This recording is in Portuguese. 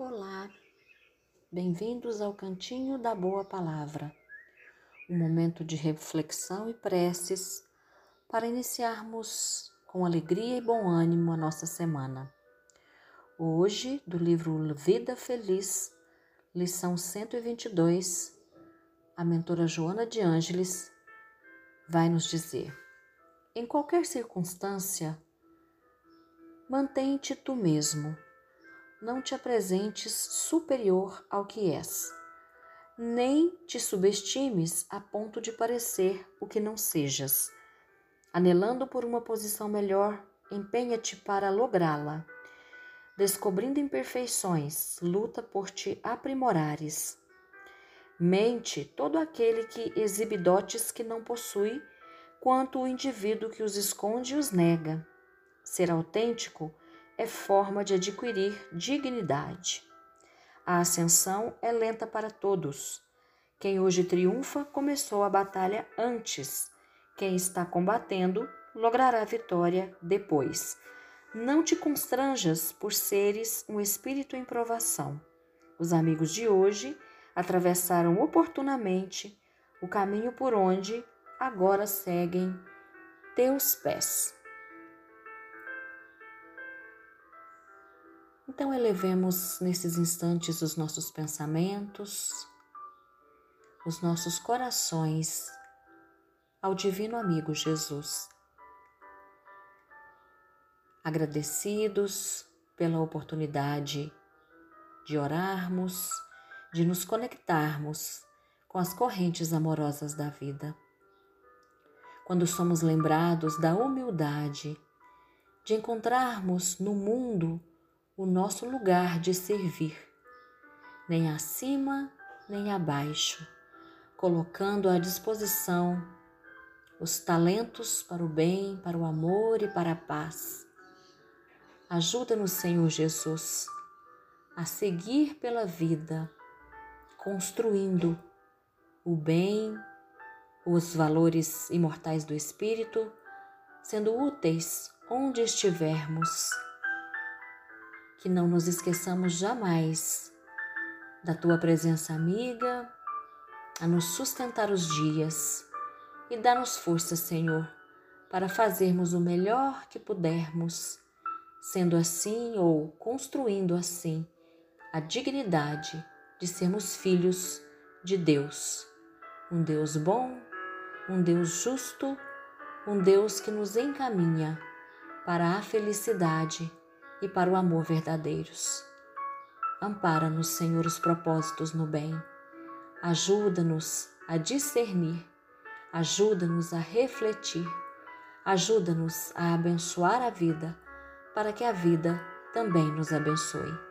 Olá, bem-vindos ao Cantinho da Boa Palavra, um momento de reflexão e preces para iniciarmos com alegria e bom ânimo a nossa semana. Hoje, do livro Vida Feliz, lição 122, a mentora Joana de Ângeles vai nos dizer: em qualquer circunstância, mantém-te tu mesmo não te apresentes superior ao que és, nem te subestimes a ponto de parecer o que não sejas. Anelando por uma posição melhor, empenha-te para lográ-la. Descobrindo imperfeições, luta por te aprimorares. Mente todo aquele que exibe dotes que não possui, quanto o indivíduo que os esconde e os nega. Ser autêntico é forma de adquirir dignidade. A ascensão é lenta para todos. Quem hoje triunfa começou a batalha antes. Quem está combatendo logrará vitória depois. Não te constranjas por seres um espírito em provação. Os amigos de hoje atravessaram oportunamente o caminho por onde agora seguem teus pés. Então, elevemos nesses instantes os nossos pensamentos, os nossos corações ao Divino Amigo Jesus. Agradecidos pela oportunidade de orarmos, de nos conectarmos com as correntes amorosas da vida. Quando somos lembrados da humildade de encontrarmos no mundo o nosso lugar de servir, nem acima nem abaixo, colocando à disposição os talentos para o bem, para o amor e para a paz. Ajuda-nos, Senhor Jesus, a seguir pela vida, construindo o bem, os valores imortais do Espírito, sendo úteis onde estivermos que não nos esqueçamos jamais da tua presença amiga, a nos sustentar os dias e dar-nos força, Senhor, para fazermos o melhor que pudermos, sendo assim ou construindo assim a dignidade de sermos filhos de Deus, um Deus bom, um Deus justo, um Deus que nos encaminha para a felicidade e para o amor verdadeiros. Ampara-nos, Senhor, os propósitos no bem. Ajuda-nos a discernir, ajuda-nos a refletir, ajuda-nos a abençoar a vida, para que a vida também nos abençoe.